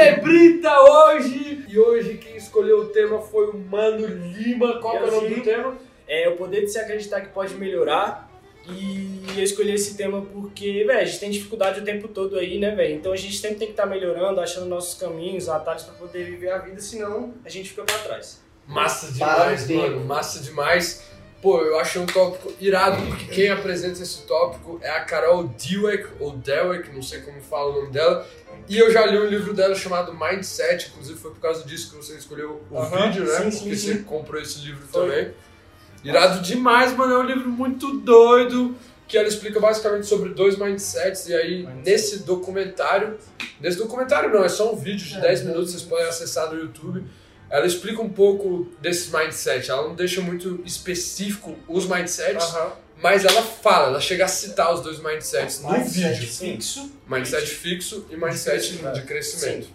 Cebrita hoje! E hoje quem escolheu o tema foi o Mano Lima. Qual que é o nome do tema? É o poder de se acreditar que pode melhorar. E eu escolhi esse tema porque, velho, a gente tem dificuldade o tempo todo aí, né, velho? Então a gente sempre tem que estar melhorando, achando nossos caminhos, atalhos pra poder viver a vida, senão a gente fica pra trás. Massa demais, Parabéns. mano. Massa demais. Pô, eu achei um tópico irado, porque quem apresenta esse tópico é a Carol Dweck, ou Dweck, não sei como fala o nome dela. E eu já li um livro dela chamado Mindset, inclusive foi por causa disso que você escolheu o Aham, vídeo, né? sim, sim, porque sim. você comprou esse livro Foi. também. Irado demais, mano. É um livro muito doido. Que ela explica basicamente sobre dois mindsets. E aí, Mindset. nesse documentário. Nesse documentário não, é só um vídeo de É, 10 é. minutos, vocês podem acessar no YouTube. Ela explica um pouco desses mindsets. Ela não deixa muito específico os mindsets, mas ela fala, ela chega a citar os dois mindsets no Mindset vídeo. fixo. Mindset fixo e mindset de crescimento.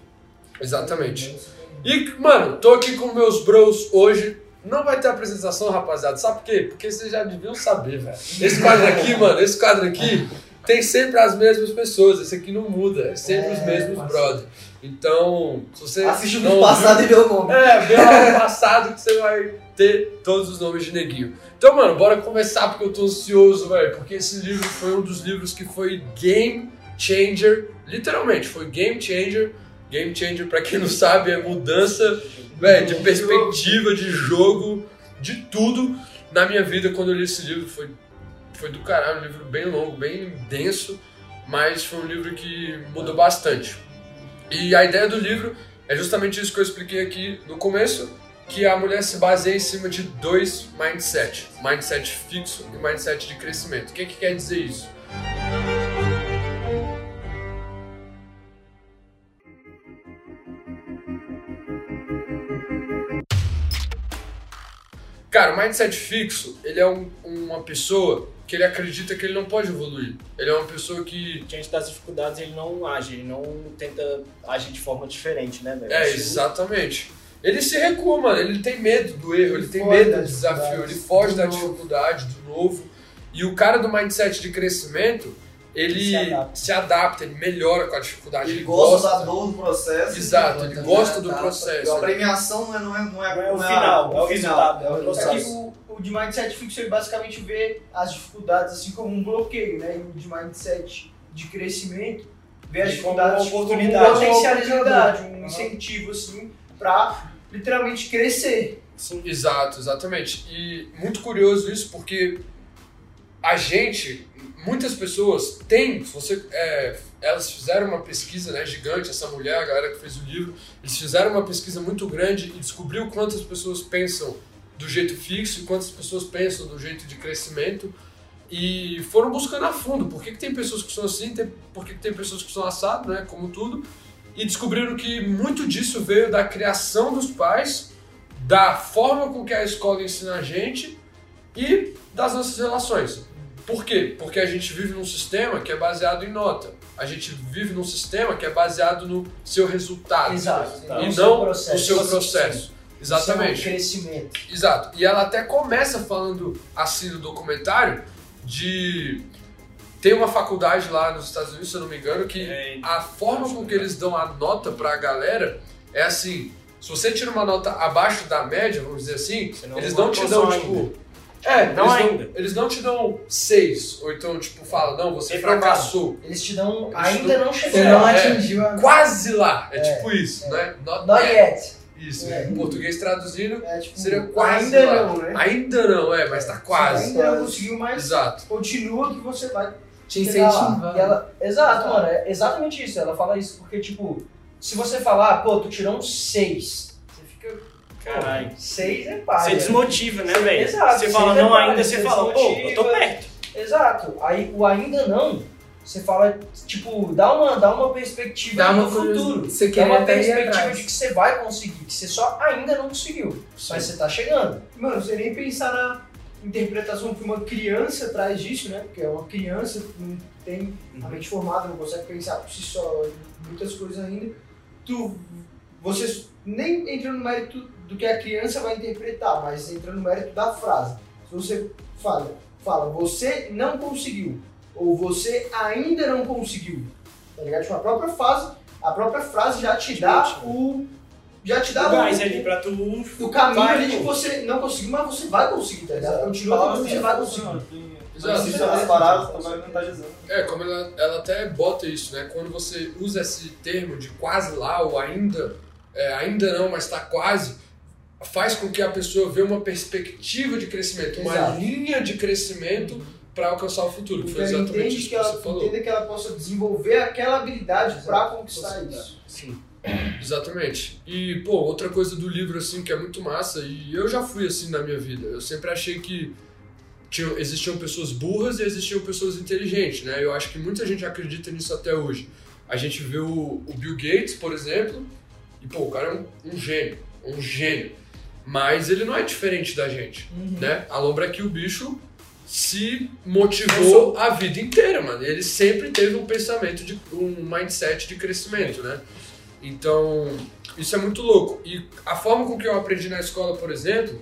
Exatamente. E, mano, tô aqui com meus bros hoje. Não vai ter apresentação, rapaziada. Sabe por quê? Porque vocês já deviam saber, velho. Esse quadro aqui, mano, esse quadro aqui tem sempre as mesmas pessoas. Esse aqui não muda. É sempre os É, mesmos mas- brother. Então, se você. Assiste o vídeo passado e vê o nome. é, vê no passado que você vai ter todos os nomes de neguinho. Então, mano, bora começar porque eu tô ansioso, velho. Porque esse livro foi um dos livros que foi game changer. Literalmente, foi game changer. Game changer, pra quem não sabe, é mudança, velho, de perspectiva, de jogo, de tudo na minha vida quando eu li esse livro. Foi, foi do caralho, um livro bem longo, bem denso, mas foi um livro que mudou bastante. E a ideia do livro é justamente isso que eu expliquei aqui no começo, que a mulher se baseia em cima de dois mindset, mindset fixo e mindset de crescimento. O que, que quer dizer isso? Cara, o mindset fixo, ele é um- uma pessoa que ele acredita que ele não pode evoluir. Ele é uma pessoa que Diante das dificuldades, ele não age, ele não tenta agir de forma diferente, né, velho? É, exatamente. Ele se recua, mano. Ele tem medo do erro, ele tem Foge medo do desafio, ele foge do da novo. dificuldade, do novo. E o cara do mindset de crescimento, ele Se adapta. se adapta, ele melhora com a dificuldade. Ele gosta da dor do processo. Exato, ele gosta do processo. A premiação não é, não é, não é, Não é o não final, é o final, resultado, é o é o É processo. o, o de mindset fixo ele basicamente vê as dificuldades assim como um bloqueio, né? E o de mindset de crescimento vê as E como dificuldades uma oportunidade. como uma potencialidade, um incentivo assim pra literalmente crescer. Sim. Exato, exatamente. E muito curioso isso porque a gente, muitas pessoas têm, você, é, elas fizeram uma pesquisa né, gigante, essa mulher, a galera que fez o livro, eles fizeram uma pesquisa muito grande e descobriu quantas pessoas pensam do jeito fixo e quantas pessoas pensam do jeito de crescimento e foram buscando a fundo por que, que tem pessoas que são assim, tem, por que, que tem pessoas que são assado, né, como tudo, e descobriram que muito disso veio da criação dos pais, da forma com que a escola ensina a gente e das nossas relações. Por quê? Porque a gente vive num sistema que é baseado em nota. A gente vive num sistema que é baseado no seu resultado. Exato. E No não seu no seu processo. processo. Exatamente. Seu crescimento. Exato. E ela até começa falando assim no documentário de. Tem uma faculdade lá nos Estados Unidos, se eu não me engano, que É, a forma com que eles dão a nota pra galera é assim: se você tira uma nota abaixo da média, vamos dizer assim, eles não te dão, tipo. É, Não eles ainda. Não, eles não te dão seis, ou então, tipo, fala, não, você fracassou. Eles te dão. Eles ainda não Você chegou. não. É. atingiu a. Quase lá. É, É, tipo isso, né? Not, Not yet. yet. Isso. É. Em português traduzindo, É, tipo, seria quase ainda lá. não, né? Ainda não, é, mas tá quase. Ainda não conseguiu, mas Exato. continua que você vai Te chegar lá. incentiva. E ela- exato, mano, é exatamente isso. Ela fala isso porque, tipo, se você falar, pô, tu tirou um 6, você fica. Caralho. 6 é pai. Você desmotiva, né, velho? Exato, Você você fala não depara, ainda, você você fala, pô, eu tô perto. Exato. Aí o ainda não, você fala, tipo, dá uma, dá uma perspectiva Dá uma do futuro. Você Dá quer uma perspectiva de que você vai conseguir, que você só ainda não conseguiu. Mas você tá chegando. Mano, você nem pensar na interpretação que uma criança traz disso, né? Porque é uma criança que não tem a mente formada, não consegue pensar por si só, muitas coisas ainda. Tu, você nem entra no mérito do que a criança vai interpretar, mas entra no mérito da frase. Se você fala, fala, você não conseguiu, ou você ainda não conseguiu, tá ligado? Tipo, a própria frase, A própria frase já te dá o. Já te dá O ali pra tu. o caminho Vai, ali você não conseguir, mas você vai conseguir, tá ligado? Continua que você vai conseguir. Exato. Das paradas, tu vai vantajizando. É, como ela, ela até bota isso, né? Quando você usa esse termo de quase lá ou ainda, é, ainda não, mas está quase, faz com que a pessoa vê uma perspectiva de crescimento, uma Exato. linha de crescimento para alcançar o futuro. que Porque Foi ela exatamente entende isso que que ela você falou. entenda que ela possa desenvolver aquela habilidade pra conquistar isso. Sim. Exatamente. E, pô, outra coisa do livro, assim, que é muito massa, e eu já fui assim na minha vida. Eu sempre achei que tinha, existiam pessoas burras e existiam pessoas inteligentes, né? Eu acho que muita gente acredita nisso até hoje. A gente vê o, o Bill Gates, por exemplo, e, pô, o cara é um, um gênio, um gênio. Mas ele não é diferente da gente, né? A lombra é que o bicho se motivou a vida inteira, mano. Ele sempre teve um pensamento de um mindset de crescimento, né? Então, isso é muito louco. E a forma com que eu aprendi na escola, por exemplo,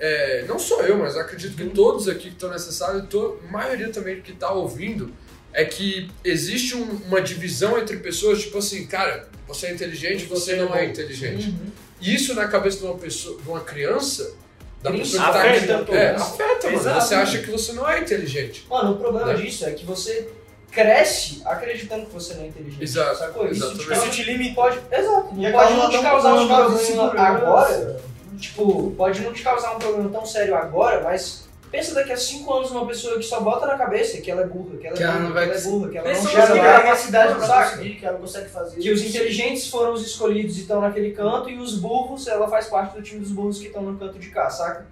é, não só eu, mas acredito que todos aqui que estão nessa sala, a maioria também que está ouvindo, é que existe um- uma divisão entre pessoas, tipo assim, cara, você é inteligente, você não é inteligente. E isso na cabeça de uma pessoa, de uma criança, da pessoa que tá afeta, aqui, é, afeta, mano. Exato. Você acha que você não é inteligente. Mano, o problema Né? disso é que você cresce acreditando que você não é inteligente. Exato, Sacou? Isso, exatamente. tipo, isso te limita. Pode, exato. E pode não te causar um problema agora. Tipo, pode não te causar um problema tão sério agora, mas pensa daqui a 5 anos uma pessoa que só bota na cabeça que ela é burra, que ela é Que ela burra, não vai que ela é burra, que ela não chega têm capacidade pra saca? conseguir, que ela consegue fazer. Que os inteligentes foram os escolhidos e estão naquele canto, e os burros, ela faz parte do time dos burros que estão no canto de cá, saca?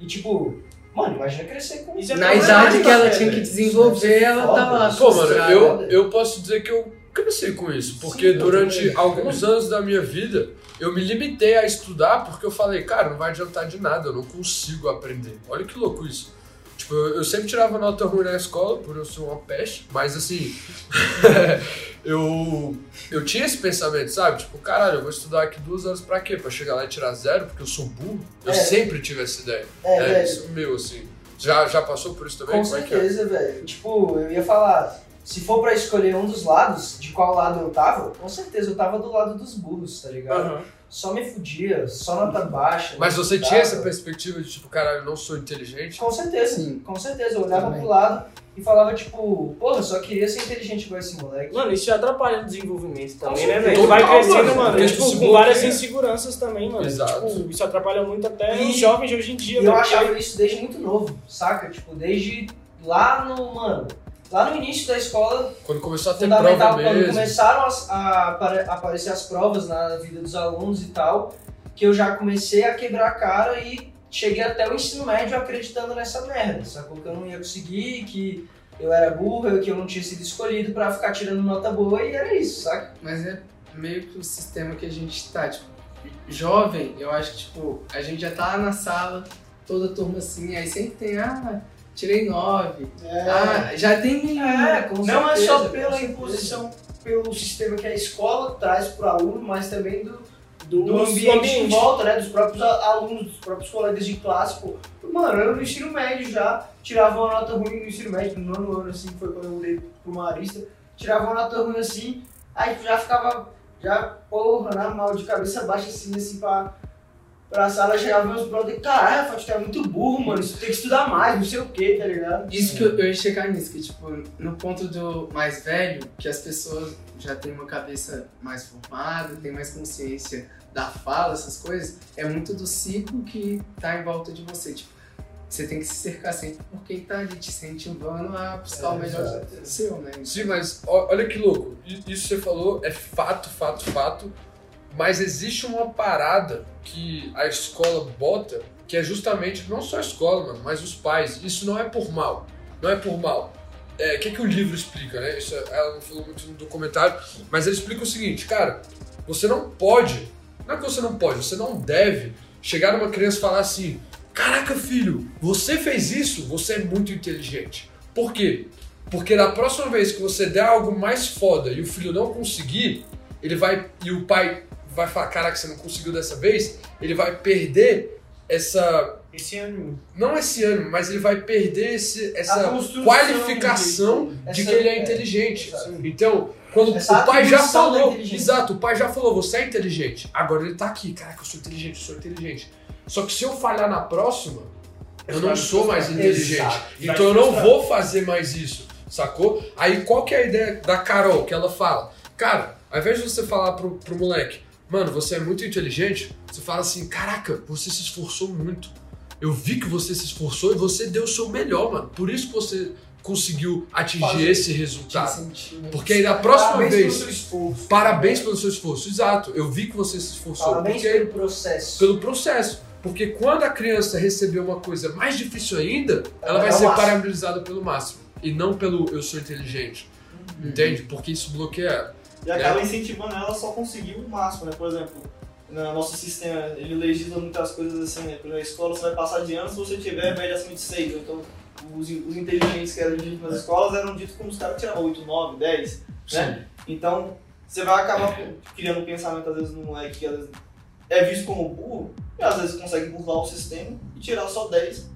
E tipo, mano, imagina crescer com Isso é Na idade que ela tinha que desenvolver, ela Foda, tá lá. Pô, mano, eu, eu posso dizer que eu cresci com isso, porque Sim, durante alguns anos da minha vida eu me limitei a estudar porque eu falei, cara, não vai adiantar de nada, eu não consigo aprender. Olha que louco isso. Tipo, eu, eu sempre tirava nota ruim na escola, por eu ser uma peste, mas assim, eu, eu tinha esse pensamento, sabe? Tipo, caralho, eu vou estudar aqui duas horas pra quê? Pra chegar lá e tirar zero, porque eu sou burro? Eu É. sempre tive essa ideia. É, É, velho. isso meu, assim. Já, já passou por isso também? Com Como é é? certeza, velho. Tipo, eu ia falar, se for pra escolher um dos lados, de qual lado eu tava, com certeza eu tava do lado dos burros, tá ligado? Aham. Só me fudia, só nota baixa. Mas você tinha essa perspectiva de tipo, caralho, eu não sou inteligente? Com certeza, Sim. com certeza. Eu olhava Também. pro lado e falava, tipo, porra, eu só queria ser inteligente igual esse moleque. Mano, isso já atrapalha o desenvolvimento também, né, velho? Tu vai crescendo, mano, mano, porque tipo, se com várias inseguranças também, mano. Exato. Tipo, isso atrapalha muito até E- os jovens de hoje em dia, E eu velho. achava isso desde muito novo, saca? Tipo, desde lá no, mano, lá no início da escola, Quando começou a ter fundamental, prova quando mesmo. começaram as- a, apare- aparecer as provas na vida dos alunos e tal, que eu já comecei a quebrar a cara e cheguei até o ensino médio acreditando nessa merda, sacou? Que eu não ia conseguir, que eu era burro, que eu não tinha sido escolhido pra ficar tirando nota boa e era isso, saca? Mas é meio que o sistema que a gente tá, tipo, jovem, eu acho que, tipo, a gente já tá na sala, toda turma assim, aí sempre tem, ah, tirei nove. Ah, já tem. É, com Não é certeza, só com pela imposição, pelo sistema que a escola traz pro aluno, mas também do, Do, do ambiente, em volta, né? Dos próprios alunos, dos próprios colegas de classe, pô. Mano, eu no ensino médio já tirava uma nota ruim no ensino médio, no nono ano, assim, foi quando eu mudei pro Marista, tirava uma nota ruim assim, aí já ficava, já, porra, na mal, de cabeça baixa, assim, assim, pra, pra sala, chegava meus brothers, caralho, Rafa, tu é muito burro, mano, isso tem que estudar mais, não sei o que, tá ligado? Isso que eu, eu ia chegar nisso, que tipo, no ponto do mais velho, que as pessoas já têm uma cabeça mais formada, têm mais consciência da fala, essas coisas, é muito do ciclo que tá em volta de você. Tipo, você tem que se cercar sempre por quem tá ali te incentivando a buscar o melhor seu, né? Sim, mas olha que louco. Isso que você falou é fato, fato, fato. Mas existe uma parada que a escola bota, que é justamente, não só a escola, mano, mas os pais. Isso não é por mal. Não é por mal. É, O que, que o livro explica, né? Isso ela não falou muito no documentário, mas ele explica o seguinte, cara, você não pode, não é que você não pode, você não deve chegar numa criança e falar assim, caraca filho, você fez isso, você é muito inteligente. Por quê? Porque na próxima vez que você der algo mais foda e o filho não conseguir, ele vai. E o pai vai falar, caraca, você não conseguiu dessa vez, ele vai perder essa Esse ano. Não esse ano, mas ele vai perder esse, essa qualificação de Essa- que ele é é, inteligente. exato. Então, quando Essa o pai já falou, exato, o pai já falou, você é inteligente. Agora ele tá aqui, caraca, eu sou inteligente, eu sou inteligente. Só que se eu falhar na próxima, eu não sou mais inteligente. Exato. Então eu não vou fazer mais isso, sacou? Aí qual que é a ideia da Carol, que ela fala? Cara, ao invés de você falar pro, pro moleque, mano, você é muito inteligente, você fala assim, caraca, você se esforçou muito. Eu vi que você se esforçou e você deu o seu melhor, mano. Por isso que você conseguiu atingir Fazer. esse resultado. Porque aí da próxima Parabéns vez, pelo seu esforço. parabéns pelo seu esforço. Exato, eu vi que você se esforçou. Parabéns porque pelo processo. pelo processo. Porque quando a criança receber uma coisa mais difícil ainda, ela vai É ser máximo. parabenizada pelo máximo. E não pelo eu sou inteligente. Entende? Porque isso bloqueia. E acaba incentivando ela a só conseguir o máximo, né? Por exemplo, no nosso sistema, ele legisla muitas coisas assim, né? Na escola você vai passar de ano se você tiver média acima de 6. Então, os, os inteligentes que eram ditos nas escolas eram ditos como os caras que tiravam 8, 9, 10, né? Então, você vai acabar criando um pensamento, às vezes, no moleque que às vezes é visto como burro, e às vezes consegue burlar o sistema e tirar só 10,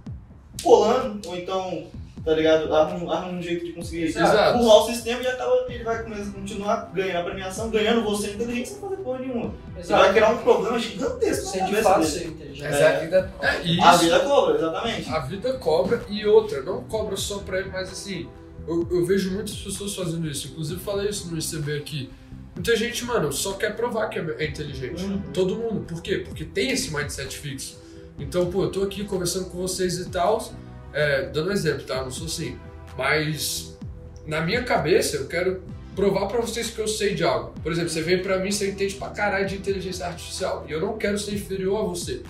pulando, ou então, tá ligado? Arruma, arruma um jeito de conseguir Exato. burlar o sistema e acaba, ele vai começar, continuar ganhando a premiação, ganhando você inteligente sem fazer porra nenhuma. Você vai criar um problema gigantesco Sem de fato ser inteligente. Mas a vida. É, A isso, vida cobra, exatamente. a vida cobra e outra, não cobra só pra ele, mas assim, eu, eu vejo muitas pessoas fazendo isso. Inclusive falei isso no ICB aqui. Muita gente, mano, só quer provar que é é inteligente. Todo mundo. Por quê? Porque tem esse mindset fixo. Então, pô, eu tô aqui conversando com vocês e tal, é, dando um exemplo, tá? Não sou assim. Mas na minha cabeça eu quero provar pra vocês que eu sei de algo. Por exemplo, você vem pra mim, você entende pra caralho de inteligência artificial. E eu não quero ser inferior a você.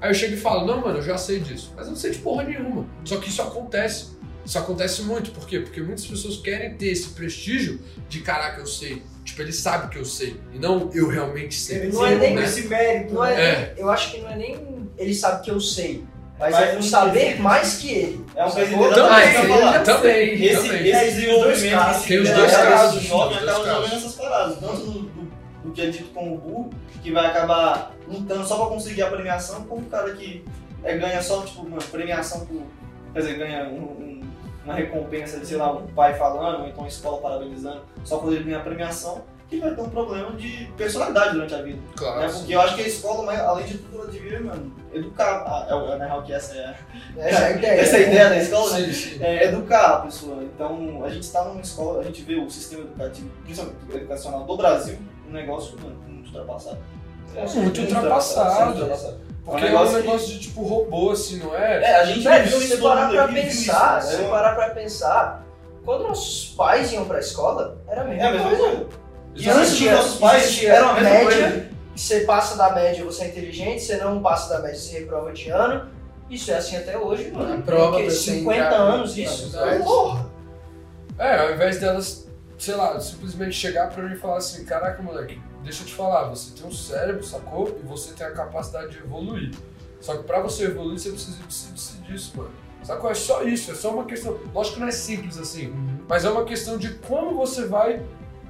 Aí eu chego e falo, não, mano, eu já sei disso. Mas eu não sei de porra nenhuma. Só que isso acontece. Isso acontece muito. Por quê? Porque muitas pessoas querem ter esse prestígio de caraca, eu sei. Tipo, ele sabe que eu sei. E não eu realmente sei. Não é nem né? esse mérito. Não é, É. nem- eu acho que não é nem ele sabe que eu sei. Mas Mas é um saber quesito. mais que ele. É um quesito Também, o também, Esse, também. esse É, desenvolvimento casos. que Tem os dois dá casos, nesse jovem acaba resolvendo casos. essas paradas. Tanto do, do, do que é dito como burro, que vai acabar lutando só pra conseguir a premiação, como o cara que é, ganha só, tipo, uma premiação por. Quer dizer, ganha um- um- uma recompensa de, sei lá, um pai falando, ou então a escola parabenizando, só quando ele ganha a premiação, que vai ter um problema de personalidade durante a vida. Né? Claro. Porque eu acho que a escola, além de tudo, ela devia, mano, educar. Ah, é, o- na real que essa é a Essa é a ideia. essa é a ideia da escola, né? Sim, sim. é educar a pessoa. Então, a gente está numa escola, a gente vê o sistema educativo, principalmente educacional do Brasil, um negócio mano, muito ultrapassado. Muito ultrapassado. muito ultrapassado. Porque É é um um negócio que- negócio de tipo robô, assim, não é? É, a gente Velho, viveu se isso você parar pra vive isso, pensar, né? se você parar pra pensar, quando nossos pais iam pra escola, era a mesma É a mesma coisa. coisa. E antes dos nossos pais, existia era a mesma média, coisa. Você passa da média, você é inteligente, você não passa da média, você reprova de ano. Isso é assim até hoje, mano. Prova Porque pra você 50 entrar anos isso. faculdade. Porra! É, ao invés delas, sei lá, simplesmente chegar pra mim e falar assim, caraca, moleque, deixa eu te falar, você tem um cérebro, sacou? E você tem a capacidade de evoluir. Só que pra você evoluir, você precisa disso, mano. Sacou? É só isso, é só uma questão. Lógico que não é simples assim, mas é uma questão de como você vai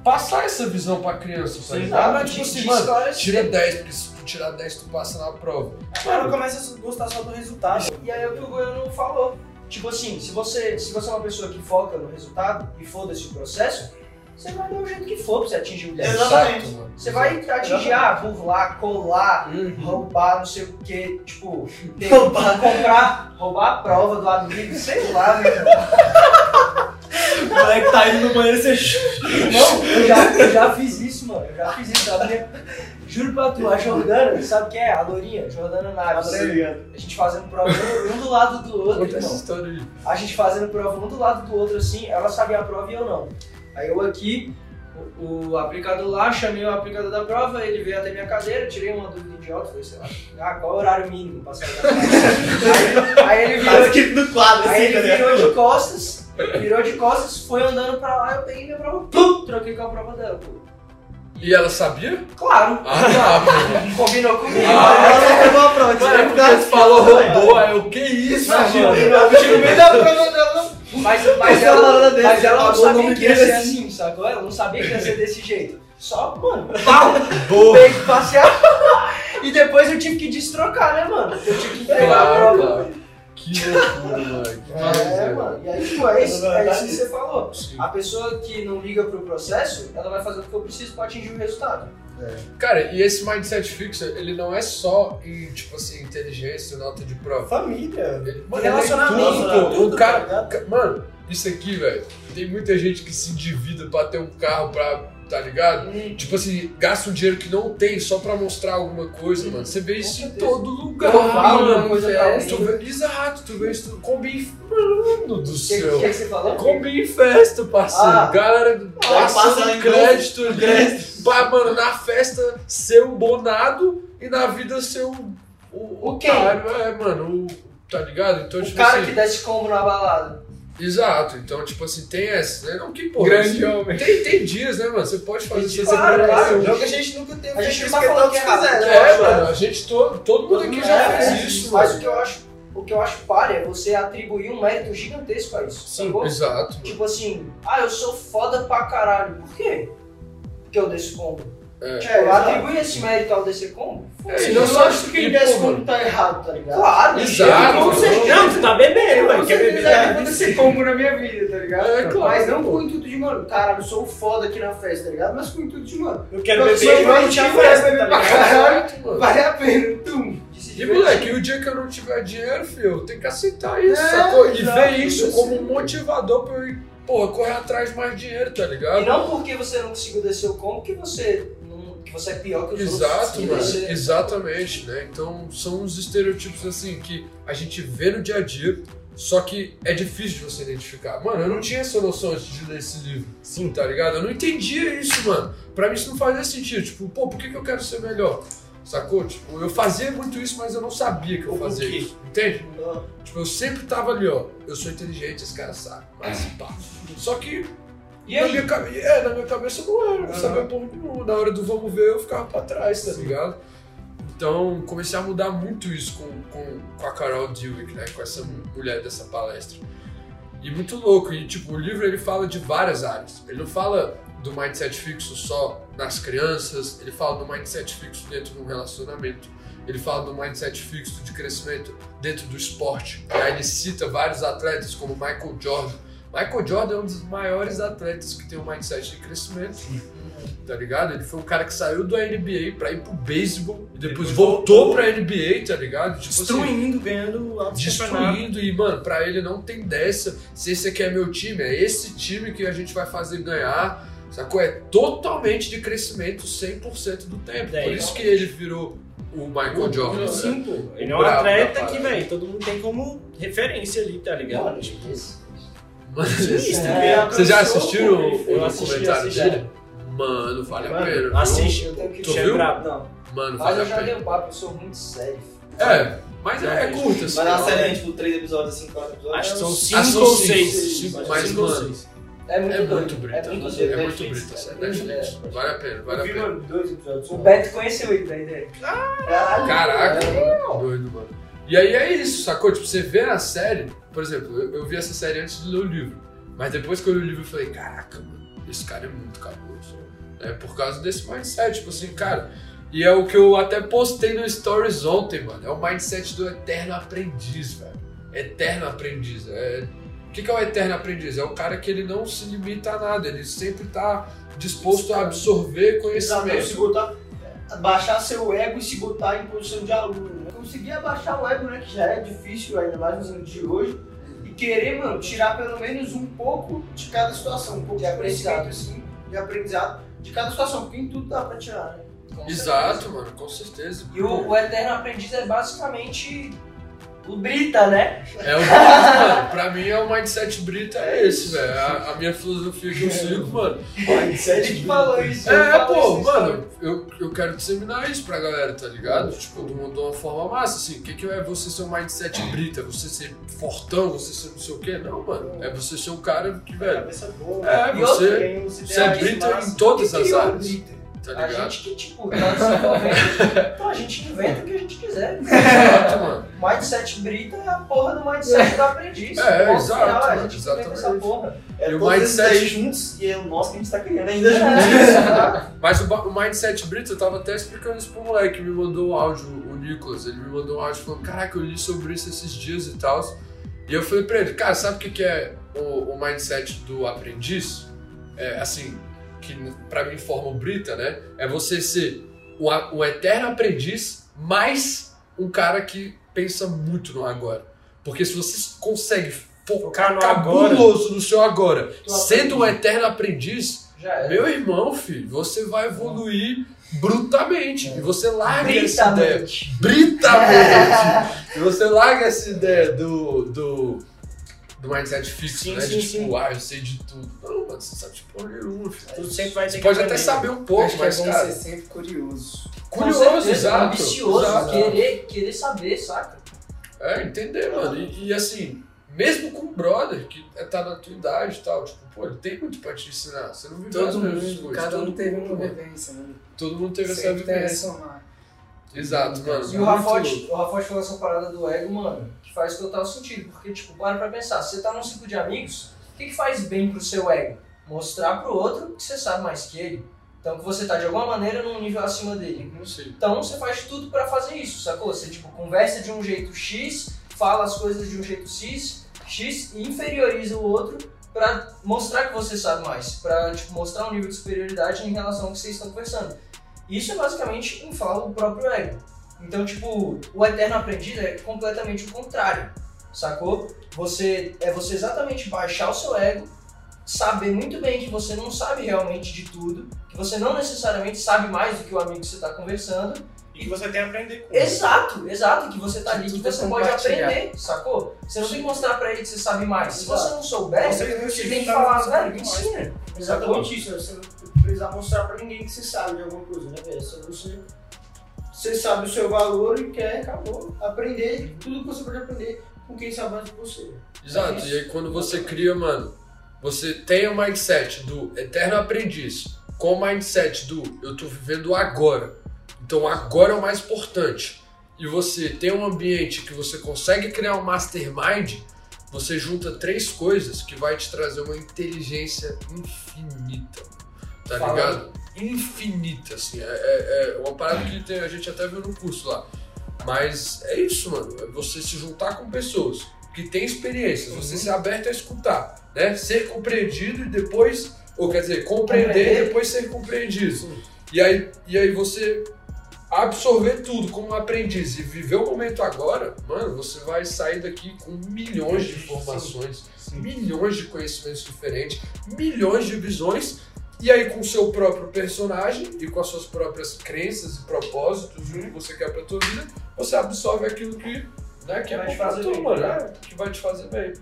passar essa visão pra criança, tá ligado? Tipo assim, mano, tira 10, porque se tu tirar 10, tu passa na prova. Ela começa a gostar só do resultado. E aí é o que o Goiano falou. Tipo assim, se você, se você é uma pessoa que foca no resultado e foda-se o processo, você vai dar o jeito que for pra você atingir o 10. Exatamente. Exato, mano. Você vai atingir, ah, burlar, colar, Uhum. roubar, não sei o que, tipo, ter, comprar, roubar a prova do amigo, sei lá, meu irmão. O moleque tá indo no banheiro e você. Não, eu já, eu já fiz isso, mano. Eu já fiz isso. A minha- Juro pra tu, a Jordana, sabe quem é? A Lourinha, Jordana Naves. Tá? A gente fazendo prova um, do lado do outro, Conta essa irmão. história aí. A gente fazendo prova um do lado do outro assim, ela sabia a prova e eu não. Aí eu aqui, o, o aplicador lá, chamei o aplicador da prova, ele veio até minha cadeira, tirei uma dúvida idiota, falei, sei lá, ah, qual é o horário mínimo pra sair da prova? aí, aí ele Tá virou, escrito no quadro, aí assim, tá ele virou ligado? de costas, virou de costas, foi andando pra lá, eu peguei minha prova, pum, troquei com a prova dela, pô. E ela sabia? Claro, Ah, tá, mano. combinou comigo. Ah, Ela não pegou a prova, Mano, é porque você falou robô, aí o que isso, Não, mano? combinou, no meio da prova dela. Mas, mas, Ela ela, mas ela não sabia que ia ser assim. assim, sacou? Ela não sabia que ia ser desse jeito. Só, mano, pau, peguei, passei a... E depois eu tive que destrocar, né, mano? Eu tive que entregar a Claro, prova. Que loucura, mano. É, mano. E aí, tipo, é isso, é isso que você falou. Sim. A pessoa que não liga pro processo, ela vai fazer o que eu preciso pra atingir o resultado. Cara, e esse mindset fixo, ele não é só em, tipo assim, inteligência, nota de prova. Família. Ele, mano, Relacionamento, ele é tudo, O cara, tá mano, isso aqui, velho, tem muita gente que se endivida pra ter um carro pra, tá ligado? Tipo assim, gasta um dinheiro que não tem só pra mostrar alguma coisa, mano. Você vê isso em todo lugar, Provar mano. coisa pra Tu vê- Exato, tu vê isso combina. Mano do O que, céu. que, que você falou? Combina festa, parceiro. Ah. Galera passa passando em crédito ali. Pra, mano, na festa ser um bonado e na vida ser um. O, O quem? otário. É, mano, o, tá ligado? Então, O tipo cara assim. que desce combo na balada. Exato, então, tipo assim, tem essa, né? Não que, pô. Grande assim, homem. Tem, tem dias, né, mano? Você pode fazer isso. você claro, pode- claro. Não que a gente nunca teve A gente não tá isso falando que é errado. fizeram, É, mano, a gente, todo, todo mundo aqui já É, fez isso, Mas mano. o que eu acho, o que eu acho palha é você atribuir um mérito gigantesco a isso. Sim, sacou? exato. mano. Tipo assim, ah, eu sou foda pra caralho. Por quê? Porque eu desço combo. É. Tipo, eu atribuir esse mérito ao descer combo? É, e eu só- acho que quem e, desce pô, combo tá errado, tá ligado? Claro, Exato. Com certeza. Não, tu tá bebendo, velho. Quer beber? é vou descer combo na minha vida, tá ligado? É, claro, Mas não pô. com o intuito de, mano, caralho, eu sou o foda aqui na festa, tá ligado? Mas com o intuito de, mano, Eu quero Eu beber, sei, mas não festa, beber tá pra caralho. Vale a pena, tum. se E moleque, o dia que eu não tiver dinheiro, filho, eu tenho que aceitar isso, É, sacou? E ver isso eu como um motivador pra eu, ir, porra, correr atrás de mais dinheiro, tá E ligado? não porque você não conseguiu descer o combo que você, você é pior que os Exato, outros. que mano. você- Exatamente, né? Então são uns estereotipos assim que a gente vê no dia a dia, só que é difícil de você identificar. Mano, eu não tinha essa noção antes de ler esse livro. Sim, tá ligado? Eu não entendia isso, mano. Pra mim isso não fazia sentido. Tipo, pô, por que, que eu quero ser melhor? Sacou? Tipo, eu fazia muito isso, mas eu não sabia que eu fazia isso. Entende? Tipo, eu sempre tava ali, ó. Eu sou inteligente, esse cara sabe. Mas pá. Só que E na minha, cabe- é, na minha cabeça não era, não sabia porra nenhuma. Na hora do vamos ver, eu ficava pra trás, tá ligado? Então, comecei a mudar muito isso com, com, com a Carol Dweck, né? Com essa mulher dessa palestra. E muito louco. E, tipo, o livro, ele fala de várias áreas. Ele não fala do mindset fixo só nas crianças, ele fala do mindset fixo dentro de um relacionamento. Ele fala do mindset fixo de crescimento dentro do esporte. E aí ele cita vários atletas como Michael Jordan. Michael Jordan é um dos maiores atletas que tem um mindset de crescimento. Tá ligado? Ele foi um cara que saiu do NBA pra ir pro beisebol e depois Depois voltou voltou. pra NBA, tá ligado? Tipo assim, Destruindo, ganhando altos campeonatos. destruindo e, mano, pra ele não tem dessa. Se esse aqui é meu time, é esse time que a gente vai fazer ganhar. Sacou? É totalmente de crescimento 100% do tempo. Por É, isso que ele virou o Michael Jordan. né? Sim, pô. Ele é um da atleta que, velho, todo mundo tem como referência ali, tá ligado? Mano, Tipo, Mano, Sinistro, É, cara. Vocês já assistiram o, Eu o assisti, documentário assisti. dele? Mano, vale a Mano, pena. viu? assiste. Eu tenho que Tu Bicho é viu? brabo. Não, Mano, mas vale eu a já dei pena. um papo, eu sou muito sério. É, mas é, é curta, assim. Mas não- série, tipo, três episódios, assim, quatro episódios. Acho que são é, cinco Ah, são ou cinco, seis. cinco, Acho mas, mano. É muito É muito brita. É muito É doido. muito Netflix, brita, sério. cara. Netflix. É. Vale a pena, vale a Eu vi, pena. mano, dois episódios. O Beto conheceu ele da ideia. Caralho. Caraca, É. mano, doido, mano. E aí é isso, sacou? Tipo, você vê a série, por exemplo, eu, eu vi essa série antes de ler o livro. Mas depois que eu li o livro, eu falei, caraca, mano, esse cara é muito cabuloso. É por causa desse mindset, tipo assim, cara. E é o que eu até postei no Stories ontem, mano. É o mindset do eterno aprendiz, velho. Eterno aprendiz. É... O que, que é o eterno aprendiz? É o cara que ele não se limita a nada, ele sempre tá disposto a absorver se conhecimento. botar, baixar seu ego e se botar em posição de aluno. Conseguir abaixar o ego, né? Que já é difícil, ainda mais nos anos de hoje. E querer, mano, tirar pelo menos um pouco de cada situação. Um pouco de, aprendizado, assim, de aprendizado de cada situação. Porque em tudo dá pra tirar, né? Com Exato, certeza. mano, com certeza. E o, o eterno aprendiz é basicamente o Brita, né? É o mano, pra mim é o mindset brita é esse, velho. A, a minha filosofia que eu sigo, mano. Ele que falou isso. É, pô, mano, eu, eu quero disseminar isso pra galera, tá ligado? Tipo, de uma, de uma forma massa, assim. O que, que é você ser um mindset brita? Você ser fortão, você ser não sei o quê? Não, mano. É você ser um cara que, velho. É, você, você é brita em todas as áreas, Brita? Tá A gente que, tipo, tá desenvolvendo. Então a gente inventa o que a gente quiser. Exato, mano. Mindset Brita é a porra do mindset do aprendiz. É, Ponto exato, final, a gente exatamente. essa porra. É E o mindset- juntos e é o nosso que a gente tá criando ainda juntos. É, Mas o, o Mindset Brito, eu tava até explicando isso pro moleque, me mandou um áudio, o Nicolas, ele me mandou um áudio falando, caraca, eu li sobre isso esses dias e tal. E eu falei pra ele, cara, sabe o que, que é o, o mindset do aprendiz? É, assim, que pra mim forma o Brita, né? É você ser o, eterno aprendiz mais um cara que pensa muito no agora. Porque se você consegue focar no agora. cabuloso no seu agora, sendo um eterno aprendiz, Já é. meu irmão, filho, você vai evoluir brutamente. E você larga essa ideia. Britamente. Britamente! e você larga essa ideia do, do, do mindset fixo, Sim, né? sim, de tipo, sim. ah, eu sei de tudo. Não, mano, você sabe de porra nenhuma, filho. Tu sempre vai ter Você pode até saber um pouco, Acho que é mas, cara, ser sempre curioso. Curioso, certeza, exato. ambicioso, exato. Querer, querer saber, saca? É, entender, mano. E, e, assim, mesmo com um brother que tá na tua idade e tal, tipo, pô, ele tem muito pra te ensinar. Você não viveu as Todo mesmas mundo, coisas. cada um teve mundo, uma vivência, né? Todo mundo teve essa Sempre tem a vivência. somar. Exato, mano. E o Rafote, o Rafote falou essa parada do ego, mano, faz total sentido. Porque, tipo, para pra pensar, você tá num ciclo de amigos, o que, que faz bem pro seu ego? Mostrar pro outro que você sabe mais que ele. Então que você tá de alguma maneira num nível acima dele. Então você faz tudo pra fazer isso, sacou? Você tipo conversa de um jeito X, fala as coisas de um jeito X, X e inferioriza o outro pra mostrar que você sabe mais, Pra tipo mostrar um nível de superioridade em relação ao que vocês estão conversando. Isso é basicamente inflar o próprio ego. Então, tipo, o eterno aprendiz é completamente o contrário, sacou? Você é você exatamente baixar o seu ego, saber muito bem que você não sabe realmente de tudo, que você não necessariamente sabe mais do que o amigo que você está conversando. E que você tem a aprender com isso. Exato, exato, que você tá ali, que é você pode aprender, sacou? Você não tem que mostrar pra ele que você sabe mais. Se Exato. você não souber, Você- você tem que falar, velho, me ensina. Exatamente isso, você não precisa mostrar pra ninguém que você sabe de alguma coisa, né, velho? Só você, você sabe o seu valor e quer, acabou, aprender tudo que você pode aprender com quem sabe mais que você. Exato, e aí quando você cria, mano, você tem o mindset do eterno aprendiz com o mindset do eu tô vivendo agora. Então agora é o mais importante. E você tem um ambiente que você consegue criar um mastermind, você junta três coisas que vai te trazer uma inteligência infinita. Tá Fala. ligado? Infinita, assim. É, é- é uma parada que tem- a gente até viu no curso lá. Mas é isso, mano. É você se juntar com pessoas que têm experiências, você ser aberto a escutar, né? Ser compreendido e depois, ou quer dizer, compreender Compreender. e depois ser compreendido. E aí, e aí você absorver tudo como um aprendiz e viver o momento agora, mano, você vai sair daqui com milhões de informações, milhões de conhecimentos diferentes, milhões de visões. E aí, com o seu próprio personagem e com as suas próprias crenças e propósitos, o que você quer pra tua vida, você absorve aquilo que, né, que é Vai bom te pra fazer tu, mano, né? é, que vai te fazer bem.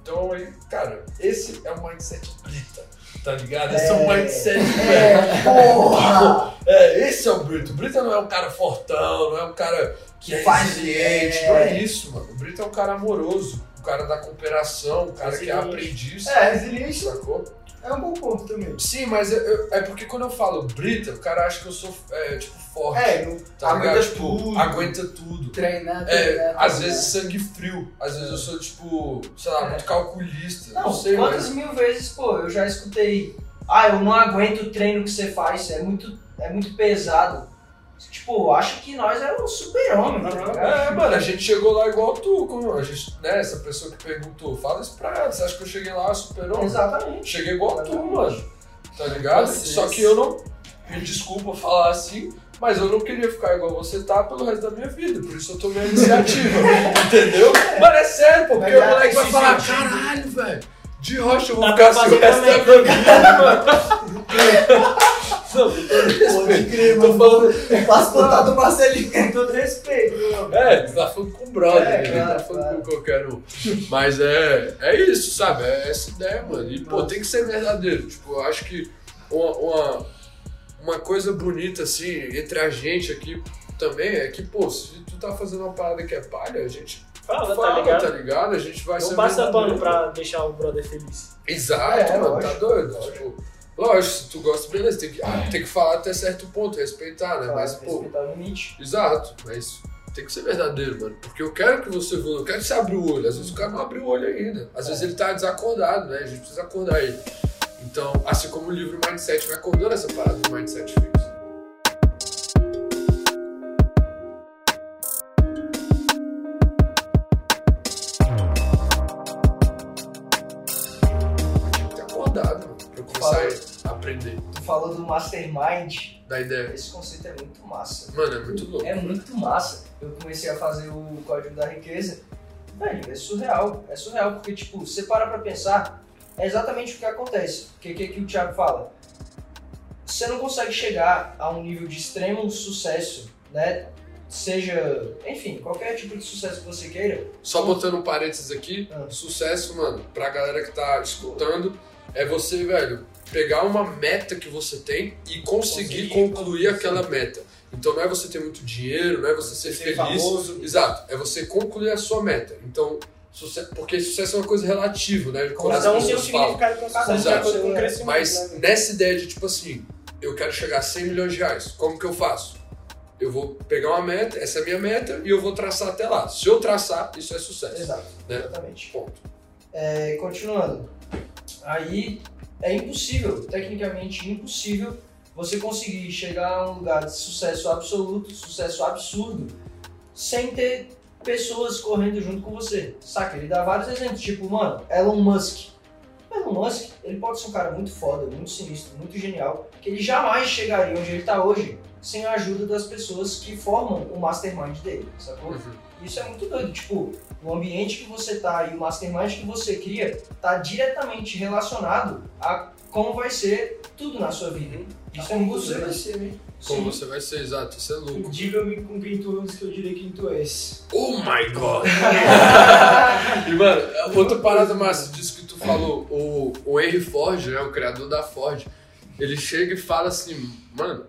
Então, aí, cara, esse é o mindset brita, tá ligado? Esse é, o mindset, velho. Porra! É, esse é o Brito. O Brito não é um cara fortão, não é um cara que é resiliente, é. não é isso, mano. O Brito é um cara amoroso, um cara da cooperação, um cara que é Resiliente. aprendiz, É, resiliência sacou? É um bom ponto também. Sim, mas eu- eu- é porque quando eu falo Brita, o cara acha que eu sou, é, tipo, forte, É, tá aguenta ligado? Tipo, tudo. aguenta tudo. Treinar, É, treinar. às vezes sangue frio, às vezes eu sou, tipo, sei lá, muito calculista, não, Não, sei, quantas mas... mil vezes, pô, eu já escutei. Ah, eu não aguento o treino que você faz, é muito, é muito pesado. Tipo, eu acho que nós éramos super-homem, tá ligado? É, mano, a gente chegou lá igual tu, como a gente, né, essa pessoa que perguntou, fala isso pra ela, você acha que eu cheguei lá super-homem? Exatamente. Cheguei igual tu, mano. Tá ligado? Vocês. Só que eu não. Me desculpa falar assim, mas eu não queria ficar igual você tá pelo resto da minha vida. Por isso eu tomei a iniciativa. entendeu? Mano, é sério, pô. Porque Mas o moleque vai falar: sentido- caralho, velho. De rocha eu vou ficar assim o resto da também. minha vida, mano. Não, Pode crer, Tô mano. falando. Faço contato do Marcelinho com todo respeito, meu. É, tu tá falando com o brother, É, né? claro, tá falando claro. com qualquer um. Mas é, é isso, sabe? É essa ideia, mano. E, pô, tem que ser verdadeiro. Tipo, eu acho que uma, uma, uma coisa bonita, assim, entre a gente aqui também é que, pô, se tu tá fazendo uma parada que é palha, a gente Fala, fala, tá ligado? tá ligado? A gente vai Não ser passa pano pra deixar o brother feliz. Exato, É, mano, lógico. tá doido. Tipo, lógico, se tu gosta, beleza, tem que, ah, tem que falar até certo ponto, respeitar, né? Mas, pô, respeitar o limite. Exato, mas tem que ser verdadeiro, mano. Porque eu quero que você evolua, eu quero que você abra o olho. Às vezes o cara não abre o olho ainda. Às vezes ele tá desacordado, né? A gente precisa acordar ele. Então, assim como o livro Mindset me acordou nessa parada do Mindset Fix. Aprender Tu falou do mastermind. da ideia. Esse conceito é muito massa. Mano, é muito louco. É muito massa. Eu comecei a fazer o código da riqueza. Velho, é surreal. É surreal, porque, tipo, você para pra pensar, é exatamente o que acontece. O que, que, que o Thiago fala? Você não consegue chegar a um nível de extremo sucesso, né? Seja, enfim, qualquer tipo de sucesso que você queira. Só botando um parênteses aqui, Ah. sucesso, mano, pra galera que tá escutando, é você, velho, pegar uma meta que você tem e conseguir Conseguir concluir aquela meta. Então não é você ter muito dinheiro, não é você ser, Ser feliz. famoso. Exato, é você concluir a sua meta. Então, sucesso, porque sucesso é uma coisa relativa, né? Cada um tem um significado com o crescimento. Mas né? nessa ideia de tipo assim, eu quero chegar a 100 milhões de reais, como que eu faço? Eu vou pegar uma meta, essa é a minha meta, e eu vou traçar até lá. Se eu traçar, isso é sucesso. Exato, Né? exatamente. Ponto. É, continuando. Aí é impossível, tecnicamente impossível, você conseguir chegar a um lugar de sucesso absoluto, sucesso absurdo, sem ter pessoas correndo junto com você. Saca? Ele dá vários exemplos, tipo, mano, Elon Musk. Elon Musk, ele pode ser um cara muito foda, muito sinistro, muito genial, que ele jamais chegaria onde ele tá hoje sem a ajuda das pessoas que formam o mastermind dele, sacou? Uhum. Isso é muito doido. Tipo, o ambiente que você tá e o mastermind que você cria tá diretamente relacionado a como vai ser tudo na sua vida. Isso é muito Você vai ser, né? Como Sim. você vai ser, exato, isso é louco. Diga-me com quem tu andas que eu direi quem tu és. Oh my god! e mano, outra parada massa disso que tu falou, o, o Henry Ford, né, o criador da Ford, ele chega e fala assim, mano,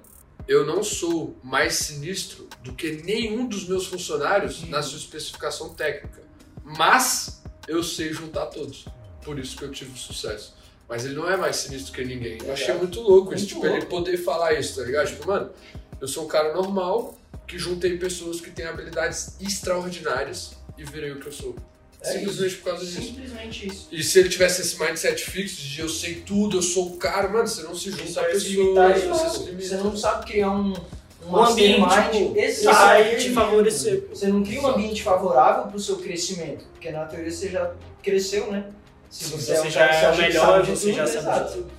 eu não sou mais sinistro do que nenhum dos meus funcionários na sua especificação técnica, mas eu sei juntar todos, por isso que eu tive sucesso. Mas ele não é mais sinistro que ninguém. Eu achei muito louco isso, Muito tipo, ele louco. poder falar isso, tá ligado? Tipo, mano, eu sou um cara normal que juntei pessoas que têm habilidades extraordinárias e virei o que eu sou. É Simplesmente por causa disso. Simplesmente isso. E se ele tivesse esse mindset fixo de eu sei tudo, eu sou o cara, mano, você não se junta Isso a pessoas, limitar, você se Você não sabe criar um, um Um ambiente, tipo, Exato. Te favorecer. Você não cria um ambiente favorável para o seu crescimento, porque na teoria você já cresceu, né? Se você, você um já é o melhor, sabe de você já tudo, sabe de exato. tudo.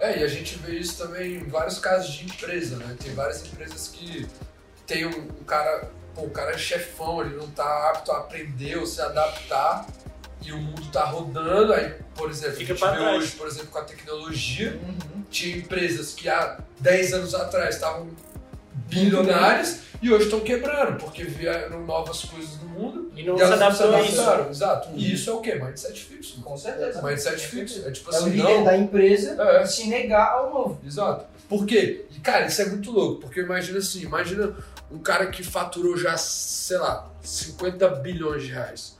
É, e a gente vê isso também em vários casos de empresa, né? Tem várias empresas que tem um, um cara, pô, o cara é chefão, ele não tá apto a aprender ou se adaptar e o mundo tá rodando, aí, por exemplo, Fica a gente vê trás. hoje, por exemplo, com a tecnologia, Uhum. tinha empresas que há 10 anos atrás estavam bilionárias e hoje estão quebrando, porque vieram novas coisas no mundo E não e se elas não adaptaram. Exato. E isso é o quê? Mindset fixo. Com certeza. Mindset fixo. É tipo É o assim, líder não, da empresa É. se negar ao novo. Exato. Por quê? E, cara, isso é muito louco, porque imagina assim, imagina um cara que faturou já, sei lá, 50 bilhões de reais.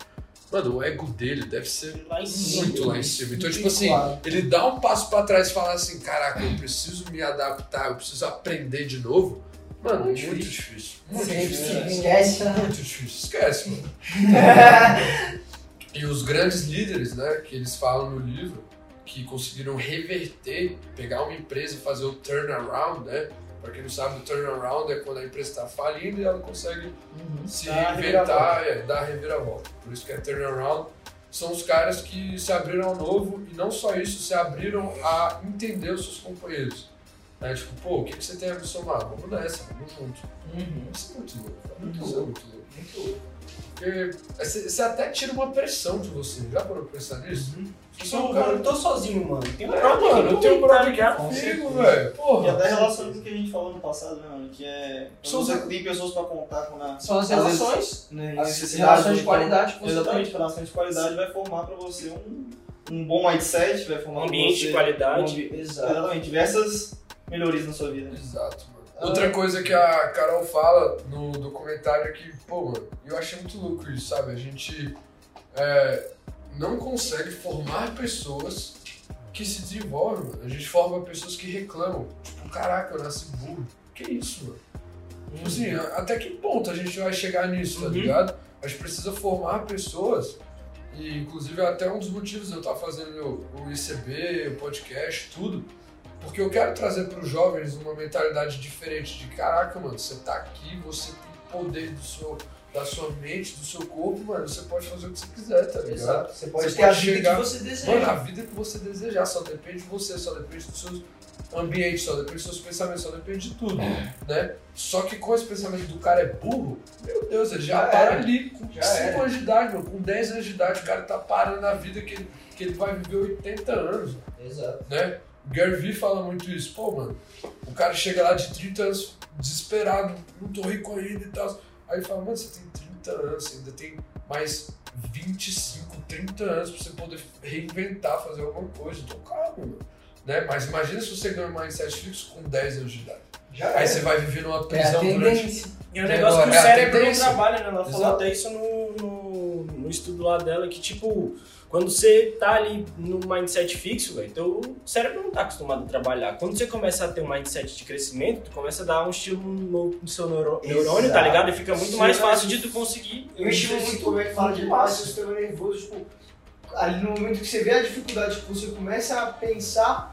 Mano, o ego dele deve ser Lá muito lá em cima. Então, tipo assim, Claro. ele dá um passo pra trás e fala assim, caraca, eu preciso me adaptar, eu preciso aprender de novo. Mano, muito difícil. Muito difícil. esquece. Muito difícil. Esquece, mano. E os grandes líderes, né, que eles falam no livro, que conseguiram reverter, pegar uma empresa e fazer o turnaround, né? Pra quem não sabe, o turnaround é quando a empresa está falindo e ela consegue se Dá reinventar, é, dar a reviravolta. Por isso que é turnaround. São os caras que se abriram ao novo e não só isso, se abriram a entender os seus companheiros. Né? Tipo, pô, o que, que você tem a me somar? Vamos nessa, vamos junto. Uhum. Isso é muito louco, cara. Muito Isso é louco. muito louco. Muito louco. Porque você até tira uma pressão de você. Já parou pra pensar nisso? Se é um Eu cara. não tô sozinho, mano. Tem um É, brother mano, eu tenho um brother tá ligado? comigo, velho. E até relaciona com o que a gente falou no passado, né, mano? Que é. São Você tem pessoas pra contar com a. São as relações, né, as relações de qualidade que você Exatamente, relações de qualidade vai formar pra você um, um bom mindset, vai formar Um ambiente você de qualidade. um ambi- Exato. Exatamente, diversas melhorias na sua vida. Exato, mano. Outra coisa que a Carol fala no documentário é que, pô, mano, eu achei muito louco isso, sabe? A gente é, não consegue formar pessoas que se desenvolvem, mano. A gente forma pessoas que reclamam. Tipo, caraca, eu nasci burro. Que isso, mano? Tipo assim, a- até que ponto a gente vai chegar nisso, tá Uhum. ligado? A gente precisa formar pessoas, e inclusive é até um dos motivos de eu estar fazendo meu, o ICB, o podcast, tudo, porque eu quero trazer para os jovens uma mentalidade diferente de caraca, mano, você tá aqui, você tem poder do seu, da sua mente, do seu corpo, mano, você pode fazer o que você quiser, tá ligado? Exato. Você pode Você ter a pode vida chegar- que você deseja. Mano, a vida que você desejar só depende de você, só depende dos seus ambientes, só depende dos seus pensamentos, só depende de tudo, né? Só que com esse pensamento do cara é burro, meu Deus, ele já, Já para era. ali com Já 5 era. anos de idade, meu, com 10 anos de idade, o cara tá parando na vida que ele, que ele vai viver 80 anos, Exato. né? O Gary Vee fala muito isso, pô, mano, o cara chega lá de 30 anos desesperado, não tô rico ainda e tal. Aí ele fala, mano, você tem 30 anos, você ainda tem mais 25, 30 anos pra você poder reinventar, fazer alguma coisa. Então calma, mano. Né? Mas imagina se você ganha um mindset fixo com 10 anos de idade. Já Aí é. você vai viver numa É prisão durante. tendência. E é um negócio que o É cérebro não trabalha, né? Ela falou até isso no, no, no estudo lá dela, que tipo, quando você tá ali no mindset fixo, velho, o cérebro não tá acostumado a trabalhar. Quando você começa a ter um mindset de crescimento, tu começa a dar um estilo no, no seu neuro- neurônio, tá ligado? E fica muito Sim, mais fácil de tu conseguir. Eu estimo muito como é que fala de massa, sistema nervoso, tipo, ali no momento que você vê a dificuldade, que você começa a pensar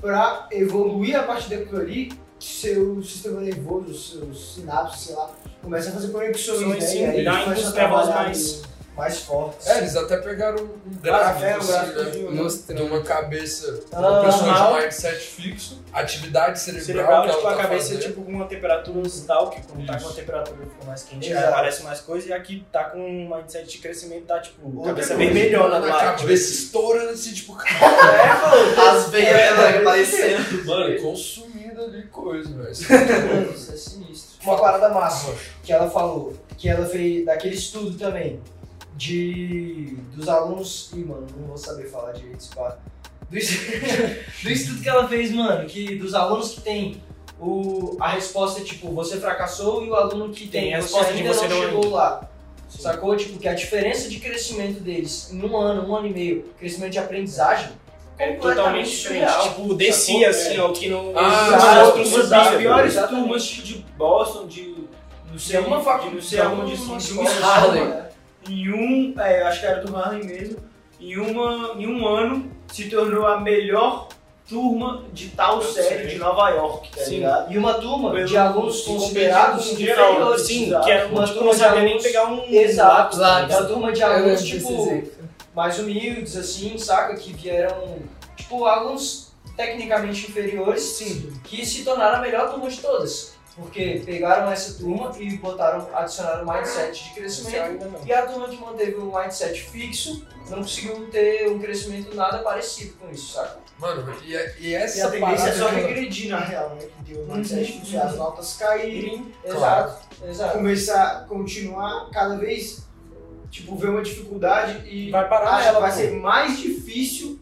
pra evoluir a partir daquilo ali, seu sistema nervoso, seus sinapses, sei lá, começa a fazer conexões, Sim, né? sim, e aí dá trabalhar nervosos mais- mais fortes. É, eles até pegaram um gráfico, é, um assim, gráficozinho, né? Mostrando. De uma cabeça, Ah, uma pessoa de mindset fixo, atividade cerebral, Cerebral, que ela tipo, a tá cabeça fazendo. tipo com uma temperatura tal, que quando tá com uma temperatura fica mais quente, aí Exato. aparece mais coisa, e aqui tá com um mindset de crescimento, tá tipo, Outra cabeça coisa, vermelhona na lá. cabeça estourando assim, tipo, As veias né, aparecendo. mano, consumindo ali coisa, velho. Isso é sinistro. Uma parada massa que ela falou, que ela fez daquele estudo também, de dos alunos. Ih, mano, não vou saber falar direito esse pá. Do, do estudo que ela fez, mano, que dos alunos que tem o, a resposta tipo, você fracassou e o aluno que tem, Tem a você resposta de ainda você não não- chegou lá. Sacou? Tipo, que a diferença de crescimento deles em um ano, um ano e meio, crescimento de aprendizagem, É totalmente diferente. surreal. Tipo, descia Sacou? assim, ó, que não. Ah, existe ah, outro uma das piores turmas de Boston, de não sei, de faculdade, não sei aonde, uma assim, de um escola, estado, né? Em um, é, eu acho que era do Harlem mesmo, em, uma, em um ano se tornou a melhor turma de tal Eu série sei. de Nova York, tá Sim. ligado? E uma turma Pelo- de alunos considerados geral, inferiores. Sim, que era Uma uma turma não de sabia nem pegar um. Exato, Lápis. uma turma de alunos, tipo, mais humildes, assim, saca? Que vieram, tipo, alunos tecnicamente inferiores, sim, que se tornaram a melhor turma de todas. Porque pegaram essa turma e botaram, adicionaram um mindset de crescimento. E a turma que manteve o mindset fixo não conseguiu ter um crescimento nada parecido com isso, saca? Mano, e, e E essa a tendência é só que ela- regredir na real, né? Que deu o mindset Uhum. fixo e as notas caírem, Exato, exato. começar a continuar cada vez, tipo, ver uma dificuldade e Vai parar acho nela, que vai pô. ser mais difícil,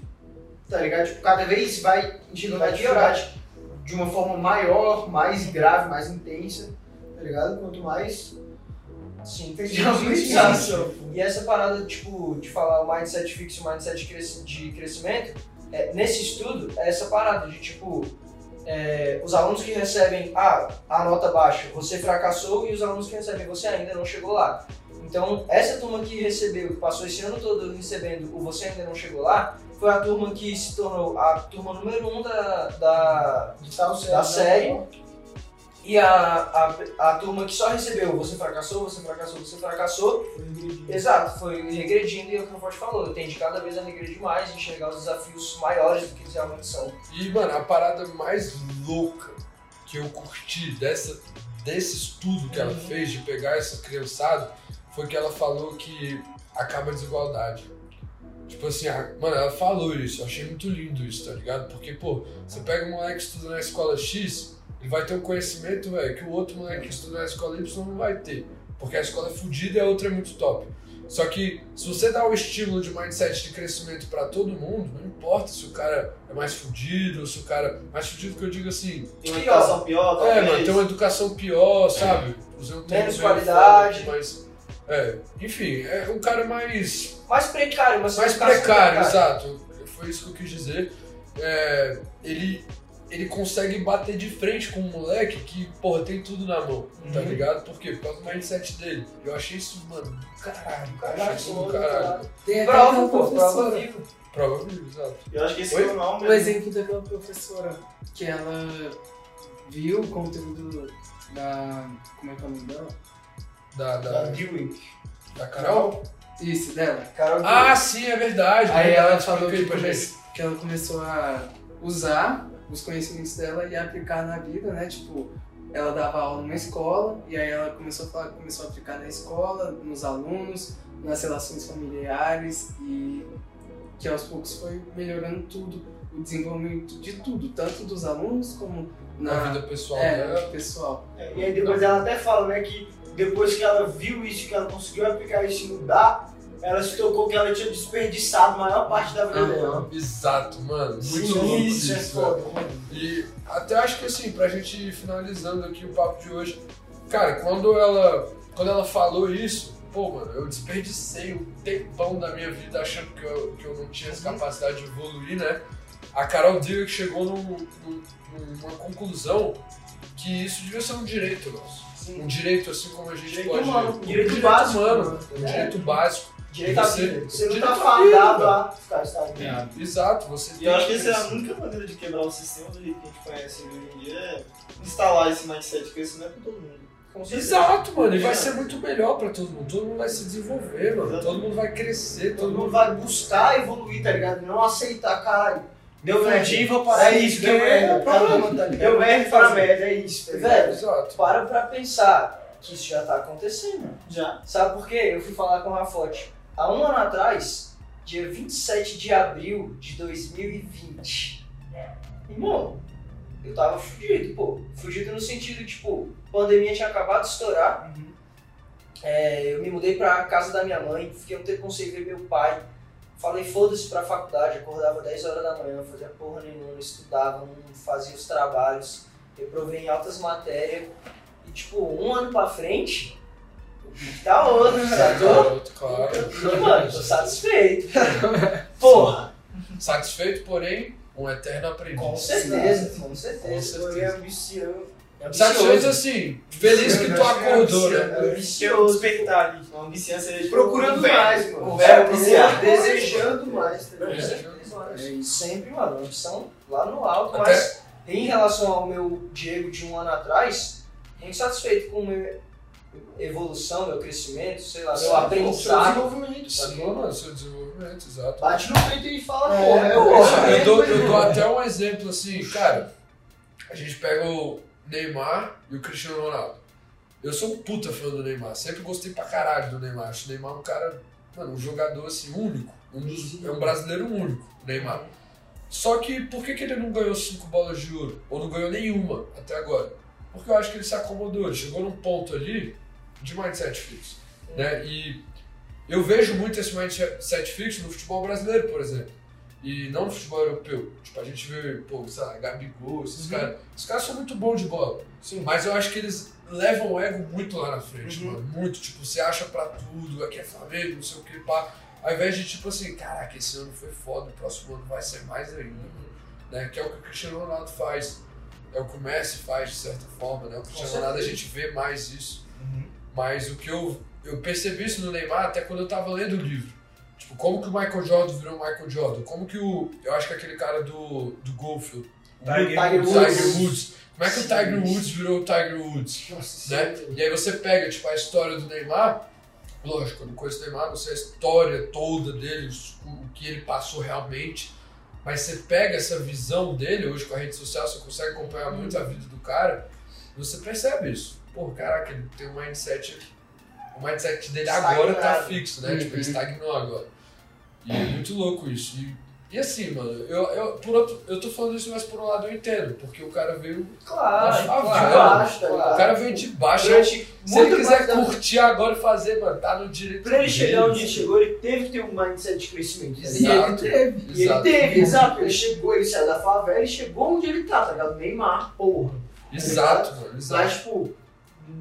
tá ligado? Tipo, cada vez vai Vai a dificuldade de uma forma maior, mais grave, mais intensa, tá ligado? Quanto mais Sim, Sim. E essa parada, tipo, de falar o mindset fixo e o mindset de crescimento, é, nesse estudo, é essa parada de, tipo, é, os alunos que recebem ah, a nota baixa, você fracassou, e os alunos que recebem, você ainda não chegou lá. Então, essa turma que recebeu, que passou esse ano todo recebendo o você ainda não chegou lá, foi a turma que se tornou a turma número um da, da, de tal série. Da né? série. e a, a, a turma que só recebeu você fracassou, você fracassou, você fracassou, Foi regredindo. Exato, foi regredindo e é o que o Forte falou, tende cada vez a regredir mais, enxergar os desafios maiores do que eles realmente são. E, mano, a parada mais louca que eu curti dessa, desse estudo que ela fez de pegar essa criançada foi que ela falou que acaba a desigualdade. Tipo assim, a- mano, ela falou isso, eu achei muito lindo isso, tá ligado? Porque, pô, você pega um moleque que estuda na escola X, ele vai ter um conhecimento, velho, que o outro moleque que estuda na escola Y não vai ter. Porque a escola é fodida e a outra é muito top. Só que se você dá o estímulo de mindset de crescimento pra todo mundo, não importa se o cara é mais fudido, se o cara. Mais fudido que eu digo assim. Tem uma educação pior, É, talvez. mano, tem uma educação pior, sabe? Usei um Menos qualidade. foda, Mas. É, enfim, é um cara mais. Mais precário, mas Mais educação precário, exato. Foi isso que eu quis dizer. É, ele ele consegue bater de frente com um moleque que, porra, tem tudo na mão, tá Uhum. ligado? Por quê? Por causa do mindset dele. Eu achei isso, mano, do caralho. Achei isso do Caralho, caralho. Tem até Prova, pô, prova professora. vivo. Prova viva, exato. Eu acho que esse Oi? foi o nome O exemplo daquela professora que ela viu o conteúdo da. Como é que é o nome dela? Da, Da da, Dewey. da Carol? Isso, dela. Carol Ah, sim, é verdade. Aí verdade, ela falou que, come- que ela começou a usar os conhecimentos dela e aplicar na vida, né? Tipo, ela dava aula numa escola e aí ela começou a, falar, começou a aplicar na escola, nos alunos, nas relações familiares e que aos poucos foi melhorando tudo, o desenvolvimento de tudo, tanto dos alunos como Na na vida pessoal é, dela. pessoal. E aí depois ela até fala, né, que depois que ela viu isso, que ela conseguiu aplicar isso e mudar, ela se tocou que ela tinha desperdiçado a maior parte da vida dela. Exato, mano. Muito Sim, louco isso é foda. E até acho que assim, pra gente ir finalizando aqui o papo de hoje, cara, quando ela, quando ela falou isso, pô, mano, eu desperdicei um tempão da minha vida achando que eu, que eu não tinha essa capacidade de evoluir, né? A Carol Dweck chegou num, num- numa conclusão que isso devia ser um direito nosso. Um direito assim como a gente Direito pode. humano, um direito básico, humano, né? um É. direito básico. Direito à Você- vida. Você não direito tá fadado vida. a ficar estagnado. Exato, você E eu acho que essa é a única maneira de quebrar o sistema do jeito que a gente conhece hoje em dia é instalar esse mindset de crescimento com todo mundo. Com certeza. Exato, mano, e vai ser muito melhor pra todo mundo. Todo mundo vai se desenvolver, mano. Todo mundo vai crescer, Todo mundo mundo vai buscar evoluir, tá ligado? Não aceitar, caralho. Deu Fudir, merda. vou parar É isso, deu merda. é problema, tá? Deu merda para merda, é isso. Tá? Velho, Exato. para pra pensar que isso já tá acontecendo. Já. Sabe por quê? Eu fui falar com o Rafote. Há um ano atrás, dia 27 de abril de 2020. Irmão, eu tava fugido, pô. Fugido no sentido, tipo, pandemia tinha acabado de estourar. É, eu me mudei pra casa da minha mãe, fiquei um tempo sem ver meu pai. Falei, foda-se pra faculdade, acordava 10 horas da manhã, não fazia porra nenhuma, não estudava, não fazia os trabalhos, reprovei em altas matérias. E, tipo, um ano pra frente, tá outro, sacou? Claro. E, mano, tô satisfeito. Porra, Satisfeito, porém, um eterno aprendiz. com certeza, com Com certeza. Foi certeza. ambicioso. Satisfeito assim, feliz que tu acordou, né? Ambicioso. Despertar ali. Uma Procurando mais, mano. É. Desejando mais, tá? É. É. Sempre, mano, ambição lá no alto, Até- mas em relação ao meu Diego de um ano atrás, muito satisfeito com minha evolução, meu crescimento, sei lá, meu Seu aprendizado. desenvolvimento, Sim, mano, seu desenvolvimento, exato. Bate no peito e fala, É, porra, é pô, hoje. Eu dou, eu dou até um exemplo assim, cara. A gente pega o Neymar e o Cristiano Ronaldo. Eu sou um puta fã do Neymar, sempre gostei pra caralho do Neymar. Acho o Neymar um cara, mano, um jogador assim, único. Um dos, é um brasileiro único, o Neymar. Só que por que, que ele não ganhou cinco bolas de ouro? Ou não ganhou nenhuma até agora? Porque eu acho que ele se acomodou, ele chegou num ponto ali de mindset fixo. Né? E eu vejo muito esse mindset fixo no futebol brasileiro, por exemplo. E não no futebol europeu. Tipo, a gente vê, pô, sei lá, Gabigol, esses caras. Esses caras são muito bons de bola. Sim. Mas eu acho que eles levam o ego muito lá na frente, Uhum. mano. Muito. Tipo, você acha pra tudo, aqui é Flamengo, não sei o que, pá. Ao invés de, tipo assim, caraca, esse ano foi foda, o próximo ano vai ser mais ainda. mano. Né? Que é o que o Cristiano Ronaldo faz. É o que o Messi faz, de certa forma, né? O Cristiano Ronaldo a gente vê mais isso. Mas o que eu, eu percebi isso no Neymar até quando eu tava lendo o livro. Tipo, como que o Michael Jordan virou o Michael Jordan? Como que o. Eu acho que aquele cara do, do golfe, o Tiger Tiger Woods. Woods. Como é que o Tiger Woods virou o Tiger Woods? Nossa, Né? sim. E aí você pega, tipo, a história do Neymar. Lógico, eu não conheço o Neymar, não sei a história toda dele, o que ele passou realmente. Mas você pega essa visão dele, hoje com a rede social, você consegue acompanhar muito a vida do cara, e você percebe isso. Pô, caraca, ele tem um mindset. O mindset dele agora tá fixo, né? Tipo, ele estagnou agora. E é muito louco isso. E, e assim, mano, eu, eu, por outro, eu tô falando isso, mas por um lado eu entendo, porque o cara veio. Claro, de claro. baixo, tá O ligado? cara veio de baixo. Durante Se ele quiser mais da- curtir agora e fazer, mano, tá no direito. Pra ele chegar onde ele chegou, ele teve que ter um mindset de crescimento. tá Exato. E ele teve. E ele teve, exato. Ele chegou, ele saiu da favela e chegou onde ele tá, tá ligado? Neymar, porra. Exato, mano, exato. Mas, tipo,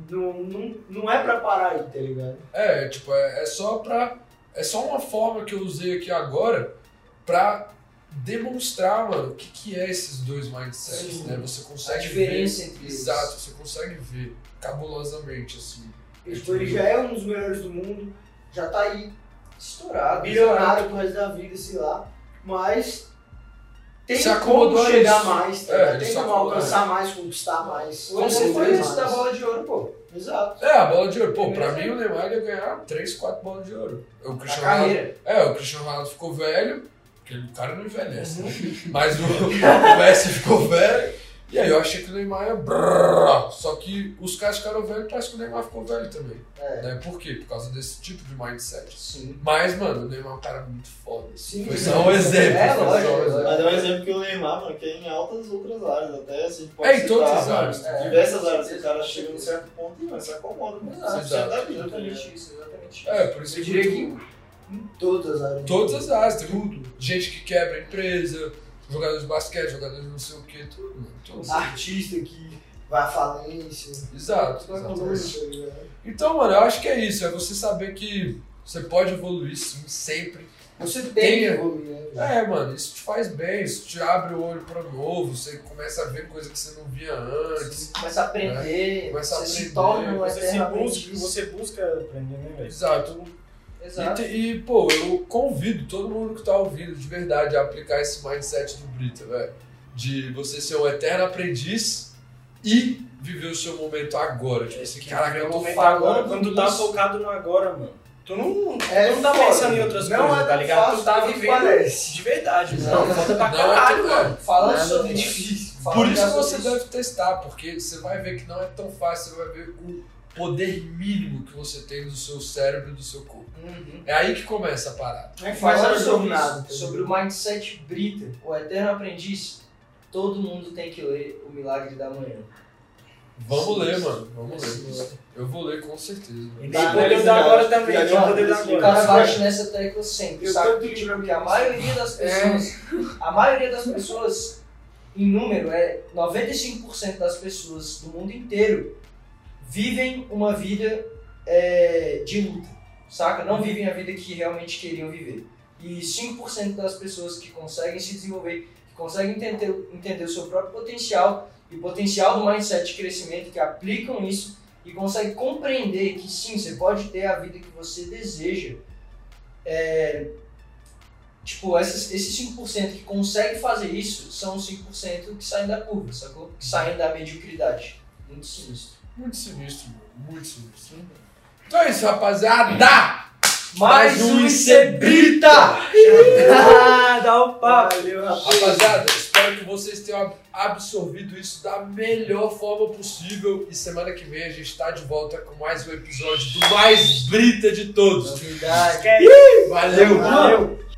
não, não, não é pra parar aí, tá ligado? É, tipo, é, é só pra. É só uma forma que eu usei aqui agora pra demonstrar, mano, o que, que é esses dois mindsets, Sim. né? Você A consegue diferença ver. entre eles. Exato, você consegue ver cabulosamente, assim. E, tipo, ele já é um dos melhores do mundo, já tá aí, Estourado. bilionário pro resto da vida, sei lá. Mas tem Se como a chegar isso. mais, tá? É, tem como alcançar mais, conquistar mais. Neymar foi certeza esse da bola de ouro, pô. Exato. É, a bola de ouro. Pô, pra mim o Neymar ia ganhar 3, 4 bolas de ouro. O Na Cristiano Ronaldo. É, o Cristiano Ronaldo ficou velho, porque o cara não envelhece, né? Uhum. Mas o, o Messi ficou velho. E aí eu achei que o Neymar ia. brrr, Só que os caras ficaram velhos, parece que o Neymar ficou velho também. É. Né? Por quê? Por causa desse tipo de mindset. Sim. Mas, mano, o Neymar é um cara muito foda. Sim. Foi só um exemplo. É, um lógico, exemplo. Mas é um exemplo que o Neymar, mano, que é em altas outras áreas, até assim, a gente pode É, em citar, todas as mano, áreas. É. Diversas áreas, o cara chega num certo ponto e mano, se acomoda com Exato, 100% da vida. tá Exatamente isso, exatamente isso. É, por isso Eu que diria que em todas as áreas. Todas as áreas, tem tudo. Gente que quebra a empresa, jogador de basquete, jogador de não sei o que, tudo. Tudo. Artista que vai à falência. Exato, tá? Então, mano, eu acho que é isso. É você saber que você pode evoluir sim, sempre. Você tem que evoluir, né? É, mano, isso te faz bem, isso te abre o olho pra novo, você começa a ver coisa que você não via antes. Você começa a aprender, Começa a você se aprender, torna Você, se busca, você busca aprender, né, velho? Exato. E, Exato. te- e, pô, eu convido todo mundo que tá ouvindo de verdade a aplicar esse mindset do Brita, velho. De você ser um eterno aprendiz e viver o seu momento agora. Tipo assim, caraca, eu tô Momento falando agora, quando tá focado no agora, mano. Tu não, É tu não tá foda. pensando em outras Não coisas, é tá ligado? fácil Tu tá vivendo parece. de verdade, Não, mano. Foda pra não, caralho, é- mano. Falando sobre difícil. Por falando isso que você isso. deve testar, porque você vai ver que não é tão fácil, você vai ver o poder mínimo que você tem do seu cérebro e do seu corpo. Uhum. É aí que começa a parada. Falando Mas sobre, nada, isso, sobre o mindset Brita, o eterno aprendiz, todo mundo tem que ler O Milagre da Manhã. Vamos Sim. ler, mano. Vamos Sim. ler. Eu vou ler com certeza. E tem Tá, poder mas da já- agora também, tem tinha poder da acontecido. O cara agora. bate nessa tecla sempre, Eu sabe? Tipo, livro que a maioria das pessoas, a maioria das pessoas, em número, é 95% das pessoas do mundo inteiro vivem uma vida é, de luta, saca? Não vivem a vida que realmente queriam viver. E 5% das pessoas que conseguem se desenvolver, que conseguem entender, entender o seu próprio potencial e o potencial do mindset de crescimento, que aplicam isso e conseguem compreender que sim, você pode ter a vida que você deseja. É, tipo, essas, esses 5% que conseguem fazer isso são os 5% que saem da curva, sacou? Que saem da mediocridade. Muito sinistro. Muito sinistro, mano. Muito sinistro. Então é isso, rapaziada! Mais um Incebrita! Ah, dá o papo! Valeu, rapaz. Rapaziada, que vocês tenham ab- absorvido isso da melhor forma possível. E semana que vem a gente tá de volta com mais um episódio do mais Brita de todos. Novidade. Valeu! Valeu!